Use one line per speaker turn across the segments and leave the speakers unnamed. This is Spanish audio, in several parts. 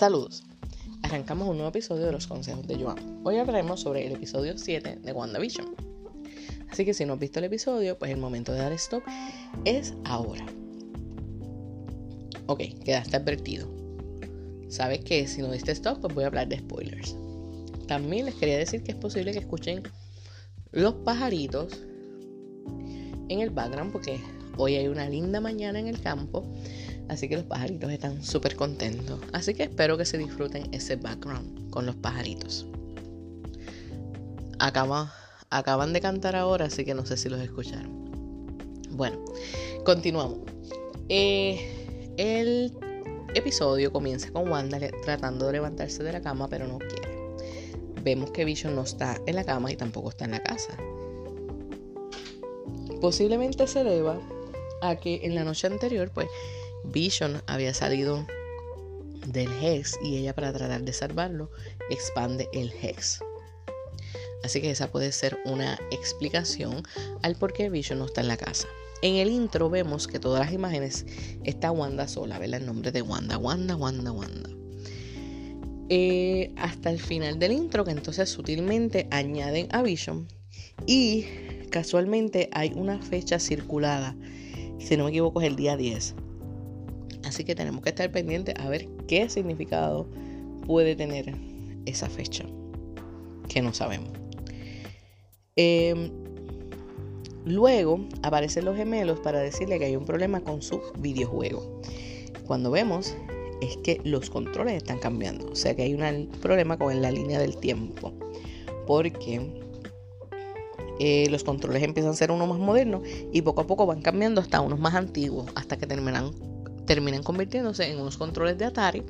Saludos. Arrancamos un nuevo episodio de los consejos de Joan. Hoy hablaremos sobre el episodio 7 de WandaVision. Así que si no has visto el episodio, pues el momento de dar stop es ahora. Ok, quedaste advertido. Sabes que si no diste stop, pues voy a hablar de spoilers. También les quería decir que es posible que escuchen los pajaritos en el background porque hoy hay una linda mañana en el campo Así que los pajaritos están súper contentos. Así que espero que se disfruten ese background con los pajaritos. acaban de cantar ahora, así que no sé si los escucharon. Bueno, continuamos. Eh, el episodio comienza con Wanda tratando de levantarse de la cama, pero no quiere. Vemos que Vision no está en la cama y tampoco está en la casa. Posiblemente se deba a que en la noche anterior, pues, Vision había salido del Hex y ella para tratar de salvarlo expande el Hex. Así que esa puede ser una explicación al por qué Vision no está en la casa. En el intro vemos que todas las imágenes está Wanda sola, ¿verdad? El nombre de Wanda, Wanda, Wanda, Wanda. Eh, hasta el final del intro, que entonces sutilmente añaden a Vision y casualmente hay una fecha circulada, si no me equivoco es el día 10 Así que tenemos que estar pendientes a ver qué significado puede tener esa fecha, que no sabemos. Em, luego aparecen los gemelos para decirle que hay un problema con su videojuego. Cuando vemos es que los controles están cambiando, o sea que hay un problema con la línea del tiempo, porque eh, los controles empiezan a ser unos más modernos y poco a poco van cambiando hasta unos más antiguos, hasta que terminan terminan convirtiéndose en unos controles de Atari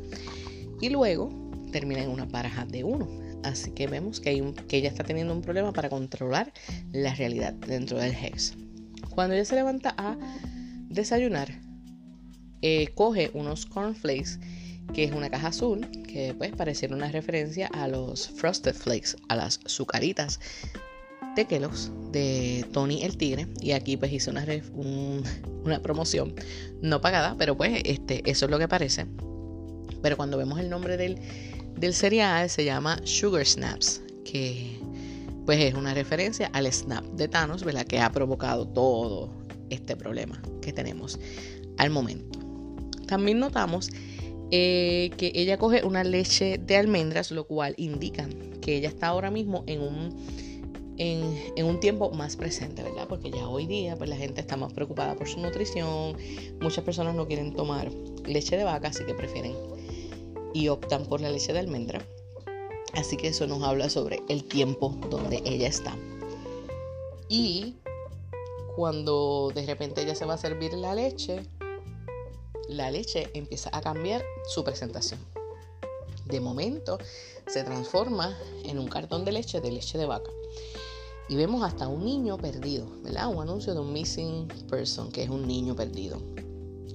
y luego terminan en una paraja de uno. Así que vemos que, hay que ella está teniendo un problema para controlar la realidad dentro del Hex. Cuando ella se levanta a desayunar, eh, coge unos cornflakes, que es una caja azul, que pues pareciera una referencia a los Frosted Flakes, a las sucaritas de de Tony el Tigre y aquí pues hice una, una promoción no pagada pero pues este, eso es lo que parece pero cuando vemos el nombre del, del cereal se llama Sugar Snaps que pues es una referencia al snap de Thanos ¿verdad? que ha provocado todo este problema que tenemos al momento también notamos eh, que ella coge una leche de almendras lo cual indica que ella está ahora mismo en un en, un tiempo más presente, ¿verdad? Porque ya hoy día pues, la gente está más preocupada por su nutrición, muchas personas no quieren tomar leche de vaca, así que prefieren y optan por la leche de almendra. Así que eso nos habla sobre el tiempo donde ella está. Y cuando de repente ella se va a servir la leche, la leche empieza a cambiar su presentación. De momento se transforma en un cartón de leche de leche de vaca y vemos hasta un niño perdido, ¿verdad? Un anuncio de un missing person, que es un niño perdido.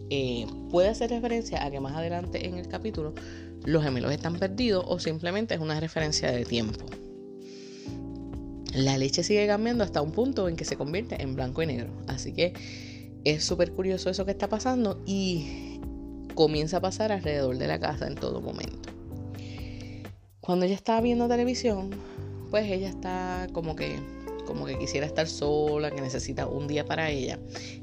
Eh, puede hacer referencia a que más adelante en el capítulo los gemelos están perdidos o simplemente es una referencia de tiempo. La leche sigue cambiando hasta un punto en que se convierte en blanco y negro. Así que es súper curioso eso que está pasando y comienza a pasar alrededor de la casa en todo momento. Cuando ella está viendo televisión, pues ella está como que como que quisiera estar sola, que necesita un día para ella.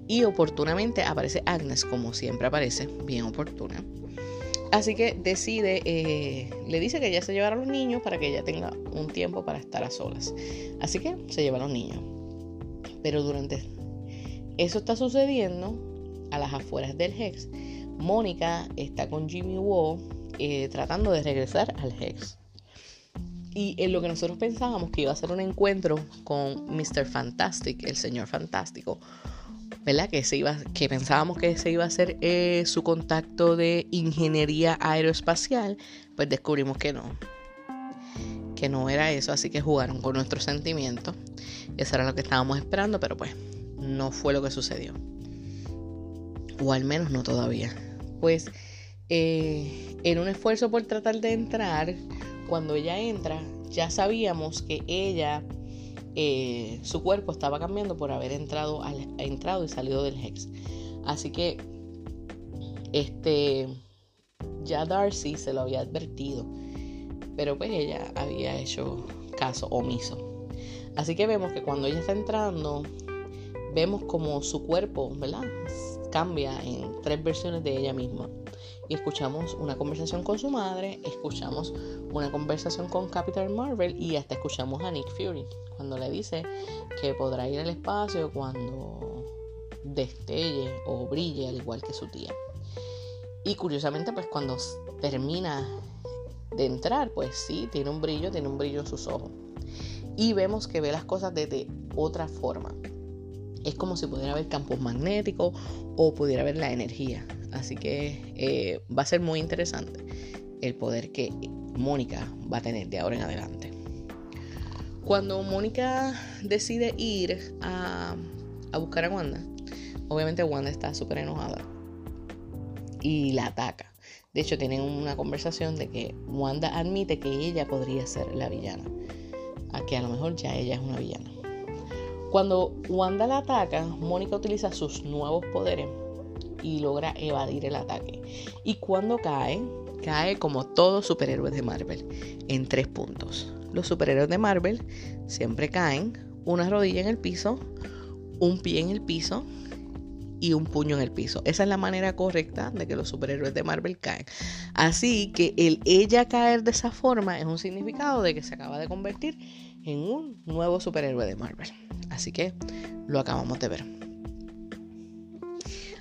Y oportunamente aparece Agnes, como siempre aparece, bien oportuna. Así que decide, eh, le dice que ella se llevará a los niños para que ella tenga un tiempo para estar a solas. Así que se lleva a los niños. Pero durante eso está sucediendo a las afueras del Hex. Mónica está con Jimmy Woo eh, tratando de regresar al Hex. Y en lo que nosotros pensábamos que iba a ser un encuentro con Mr. Fantastic, el señor fantástico, ¿verdad? Que, se iba, que pensábamos que se iba a hacer eh, su contacto de ingeniería aeroespacial, pues descubrimos que no. Que no era eso, así que jugaron con nuestros sentimientos. Eso era lo que estábamos esperando, pero pues no fue lo que sucedió. O al menos no todavía. Pues eh, en un esfuerzo por tratar de entrar, cuando ella entra, ya sabíamos que ella, eh, su cuerpo estaba cambiando por haber entrado, entrado y salido del Hex. Así que, este, ya Darcy se lo había advertido, pero pues ella había hecho caso omiso. Así que vemos que cuando ella está entrando, vemos como su cuerpo, ¿verdad? Cambia en tres versiones de ella misma. Y escuchamos una conversación con su madre, escuchamos una conversación con Captain Marvel y hasta escuchamos a Nick Fury cuando le dice que podrá ir al espacio cuando destelle o brille al igual que su tía. Y curiosamente, pues cuando termina de entrar, pues sí, tiene un brillo, tiene un brillo en sus ojos. Y vemos que ve las cosas desde otra forma. Es como si pudiera ver campos magnéticos o pudiera ver la energía. Así que eh, va a ser muy interesante el poder que Mónica va a tener de ahora en adelante. Cuando Mónica decide ir a, a buscar a Wanda, obviamente Wanda está súper enojada y la ataca. De hecho, tienen una conversación de que Wanda admite que ella podría ser la villana. A que a lo mejor ya ella es una villana. Cuando Wanda la ataca, Mónica utiliza sus nuevos poderes y logra evadir el ataque. Y cuando cae, cae como todos superhéroes de Marvel, en tres puntos. Los superhéroes de Marvel siempre caen, una rodilla en el piso, un pie en el piso y un puño en el piso. Esa es la manera correcta de que los superhéroes de Marvel caen. Así que el ella caer de esa forma es un significado de que se acaba de convertir en un nuevo superhéroe de Marvel. Así que lo acabamos de ver.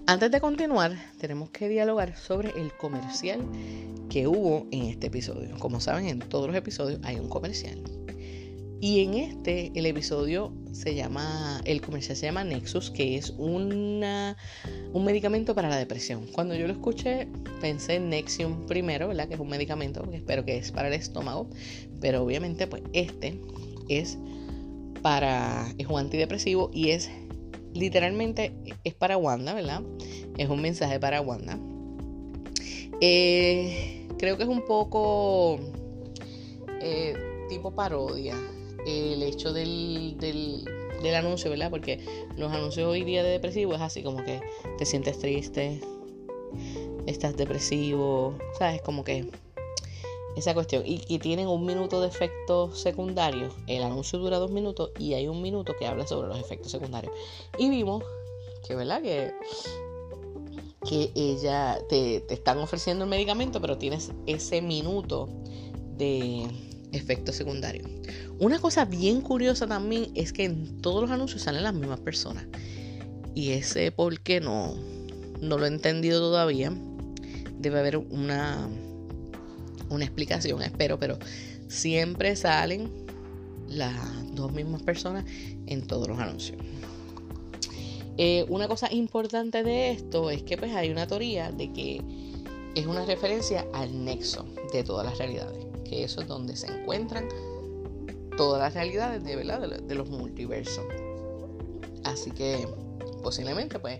Antes de continuar, tenemos que dialogar sobre el comercial que hubo en este episodio. Como saben, en todos los episodios hay un comercial. Y en este, el episodio se llama, el comercial se llama Nexus, que es una, un medicamento para la depresión. Cuando yo lo escuché, pensé en Nexium primero, ¿verdad? Que es un medicamento, que espero que es para el estómago. Pero obviamente, pues este es para, es un antidepresivo y es literalmente, es para Wanda, ¿verdad? Es un mensaje para Wanda. Eh, creo que es un poco eh, tipo parodia el hecho del, del, anuncio, ¿verdad? Porque los anuncios hoy día de depresivo es así como que te sientes triste, estás depresivo, ¿sabes? Como que esa cuestión. Y, tienen un minuto de efectos secundarios. El anuncio dura dos minutos y hay un minuto que habla sobre los efectos secundarios. Y vimos que, ¿verdad? Que, que ella te, te están ofreciendo el medicamento, pero tienes ese minuto de efectos secundarios. Una cosa bien curiosa también es que en todos los anuncios salen las mismas personas. Y ese por qué no, no lo he entendido todavía. Debe haber una, una explicación, espero, pero siempre salen las dos mismas personas en todos los anuncios. Eh, una cosa importante de esto es que pues hay una teoría de que es una referencia al nexo de todas las realidades que eso es donde se encuentran todas las realidades de, ¿verdad? de, los multiversos. Así que posiblemente pues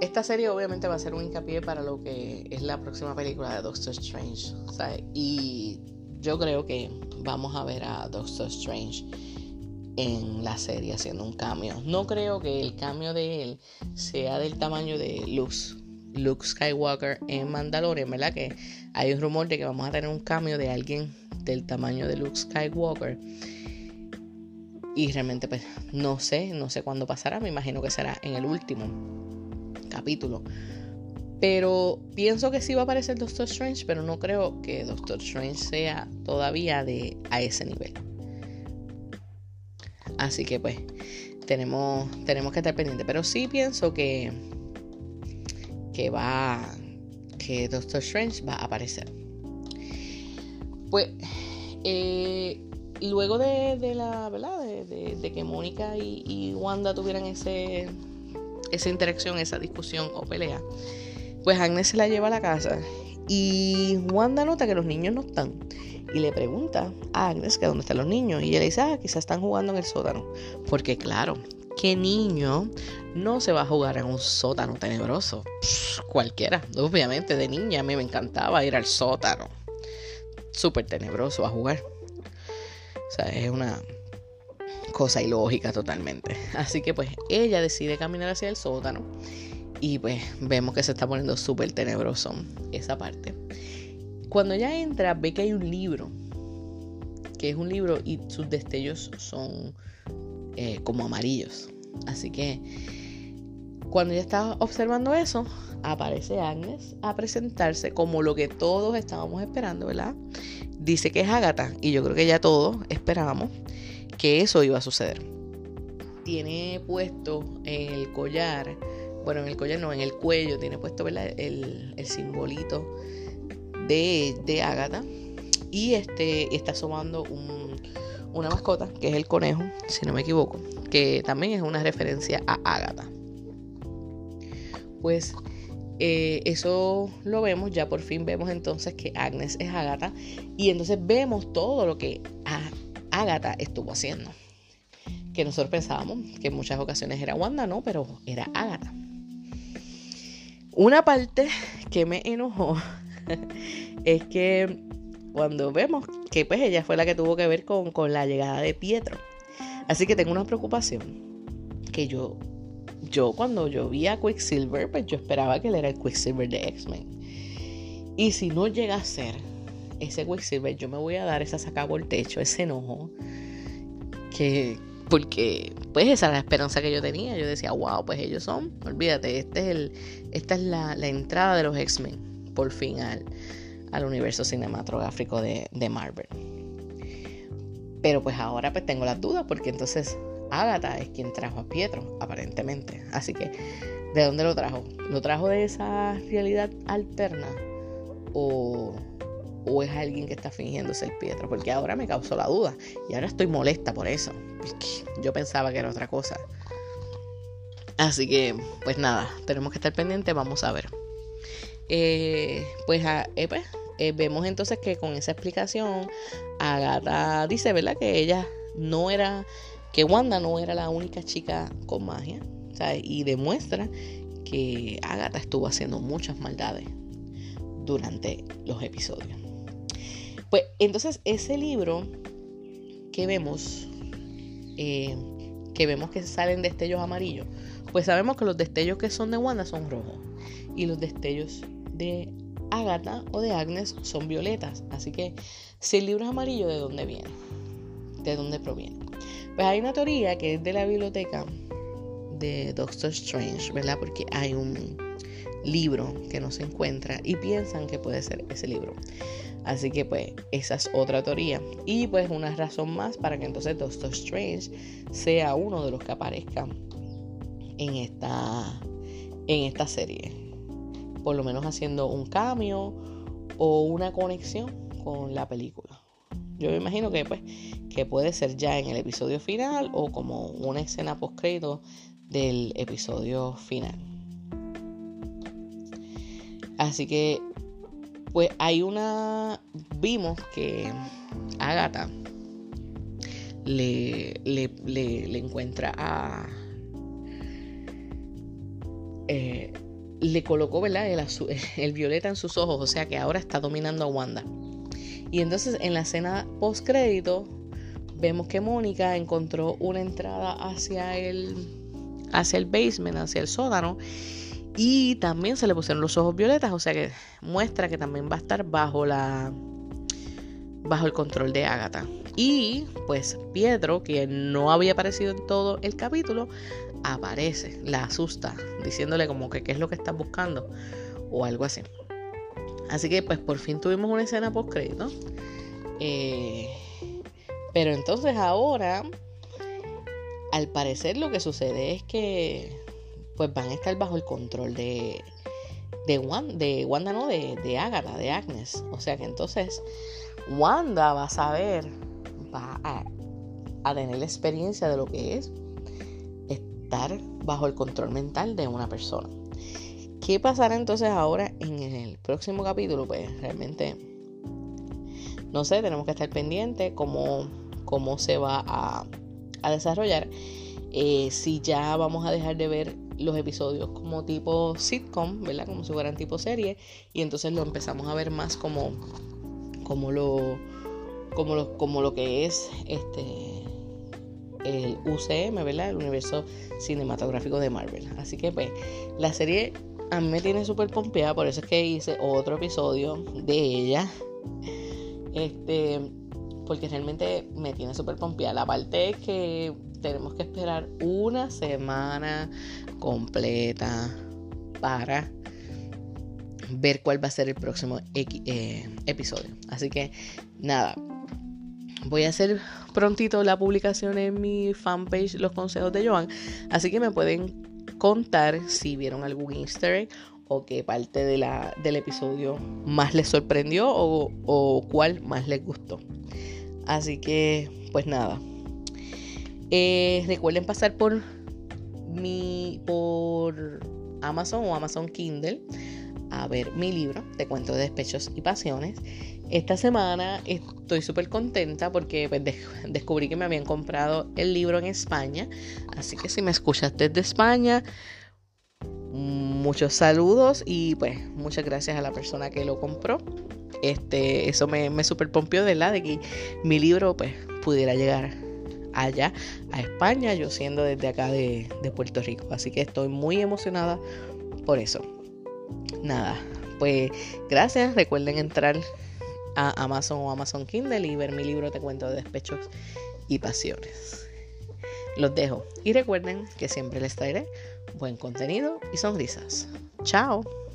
esta serie obviamente va a ser un hincapié para lo que es la próxima película de Doctor Strange. Y yo creo que vamos a ver a Doctor Strange en la serie haciendo un cambio. No creo que el cambio de él sea del tamaño de Luz Luke Skywalker en Mandalorian, ¿verdad? Que hay un rumor de que vamos a tener un cambio de alguien del tamaño de Luke Skywalker. Y realmente pues no sé, no sé cuándo pasará, me imagino que será en el último capítulo. Pero pienso que sí va a aparecer Doctor Strange, pero no creo que Doctor Strange sea todavía de a ese nivel. Así que pues tenemos, tenemos que estar pendientes. Pero sí pienso que que va, que Doctor Strange va a aparecer. Pues, eh, luego de, la, ¿verdad? De, que Mónica y, Wanda tuvieran ese, esa interacción, esa discusión o pelea, pues Agnes se la lleva a la casa y Wanda nota que los niños no están y le pregunta a Agnes que dónde están los niños y ella le dice, ah, quizás están jugando en el sótano, porque claro, ¿qué niño no se va a jugar en un sótano tenebroso? cualquiera, obviamente de niña a mí me encantaba ir al sótano. Súper tenebroso a jugar. O sea, es una cosa ilógica totalmente. Así que pues ella decide caminar hacia el sótano Y pues vemos que se está poniendo súper tenebroso esa parte. Cuando ella entra, ve que hay un libro, que es un libro y sus destellos son eh, como amarillos. Así que cuando ella está observando eso, aparece Agnes a presentarse como lo que todos estábamos esperando, ¿verdad? Dice que es Agatha y yo creo que ya todos esperábamos que eso iba a suceder. Tiene puesto el collar, bueno, en el collar no, en el cuello, tiene puesto. El, el simbolito de, de Agatha y este, está asomando una mascota, que es el conejo, si no me equivoco, que también es una referencia a Agatha. Pues eh, eso lo vemos, ya por fin vemos entonces que Agnes es Agatha y entonces vemos todo lo que Agatha estuvo haciendo. Que nosotros pensábamos que en muchas ocasiones era Wanda, no, pero era Agatha. Una parte que me enojó es que cuando vemos que pues ella fue la que tuvo que ver con, con la llegada de Pietro. Así que tengo una preocupación que yo yo cuando yo vi a Quicksilver, pues yo esperaba que él era el Quicksilver de X-Men. Y si no llega a ser ese Quicksilver, yo me voy a dar esa sacada por techo, ese enojo. Que, porque, pues esa era la esperanza que yo tenía. Yo decía, wow, pues ellos son, olvídate, este es el, esta es la, entrada de los X-Men, por fin, al, al universo cinematográfico de, de Marvel. Pero pues ahora pues tengo las dudas porque entonces Agatha es quien trajo a Pietro, aparentemente. Así que, ¿de dónde lo trajo? ¿Lo trajo de esa realidad alterna? ¿O, o es alguien que está fingiendo ser Pietro? Porque ahora me causó la duda y ahora estoy molesta por eso. Yo pensaba que era otra cosa. Así que, pues nada, tenemos que estar pendientes, vamos a ver. Eh, pues, eh, pues eh, vemos entonces que con esa explicación, Agatha dice, ¿verdad? Que ella no era que Wanda no era la única chica con magia, y demuestra que Agatha estuvo haciendo muchas maldades durante los episodios. Pues entonces ese libro que vemos, eh, que vemos que salen destellos amarillos, pues sabemos que los destellos que son de Wanda son rojos y los destellos de Agatha o de Agnes son violetas. Así que si el libro es amarillo, ¿de dónde viene? ¿De dónde proviene? Pues hay una teoría que es de la biblioteca de Doctor Strange, ¿verdad? Porque hay un libro que no se encuentra y piensan que puede ser ese libro. Así que pues esa es otra teoría. Y pues una razón más para que entonces Doctor Strange sea uno de los que aparezca en esta, en esta serie. Por lo menos haciendo un cambio o una conexión con la película. Yo me imagino que pues que puede ser ya en el episodio final o como una escena post crédito del episodio final. Así que pues hay una vimos que Agatha le, le, encuentra a eh, le colocó ¿verdad? El, el violeta en sus ojos, o sea que ahora está dominando a Wanda. Y entonces en la escena post crédito vemos que Mónica encontró una entrada hacia el, hacia el basement, hacia el sótano. Y también se le pusieron los ojos violetas, o sea que muestra que también va a estar bajo la bajo el control de Agatha. Y pues Pietro, que no había aparecido en todo el capítulo, aparece, la asusta, diciéndole como que qué es lo que está buscando o algo así. Así que pues por fin tuvimos una escena post crédito. Eh, pero entonces ahora, al parecer lo que sucede es que pues van a estar bajo el control de, de, Wanda, no, de, de Agatha, de Agnes. O sea que entonces Wanda va a saber, va a, a tener la experiencia de lo que es estar bajo el control mental de una persona. ¿Qué pasará entonces ahora en el próximo capítulo? Pues realmente no sé, tenemos que estar pendientes cómo, cómo se va a, desarrollar. Eh, si ya vamos a dejar de ver los episodios como tipo sitcom, ¿verdad? Como si fueran tipo serie. Y entonces lo empezamos a ver más como, como lo. Como lo, como lo que es este el UCM, ¿verdad? El universo cinematográfico de Marvel. Así que pues la serie a mí me tiene súper pompeada, por eso es que hice otro episodio de ella. Este, porque realmente me tiene súper pompeada. La parte que tenemos que esperar una semana completa para ver cuál va a ser el próximo eh, episodio. Así que nada, voy a hacer prontito la publicación en mi fanpage Los Consejos de Joan. Así que me pueden contar si vieron algún easter o qué parte del episodio más les sorprendió o cuál más les gustó. Así que, pues nada. Eh, recuerden pasar por mi por Amazon o Amazon Kindle a ver mi libro de cuentos de despechos y pasiones. Esta semana estoy súper contenta porque pues, descubrí que me habían comprado el libro en España. Así que si me escuchas desde España, muchos saludos y pues muchas gracias a la persona que lo compró. Este, eso me, me super pompió de la de que mi libro pues pudiera llegar allá a España, yo siendo desde acá de, de Puerto Rico. Así que estoy muy emocionada por eso. Nada, pues gracias. Recuerden entrar a Amazon o Amazon Kindle y ver mi libro Te cuento de despechos y pasiones. Los dejo y recuerden que siempre les traeré buen contenido y sonrisas. Chao.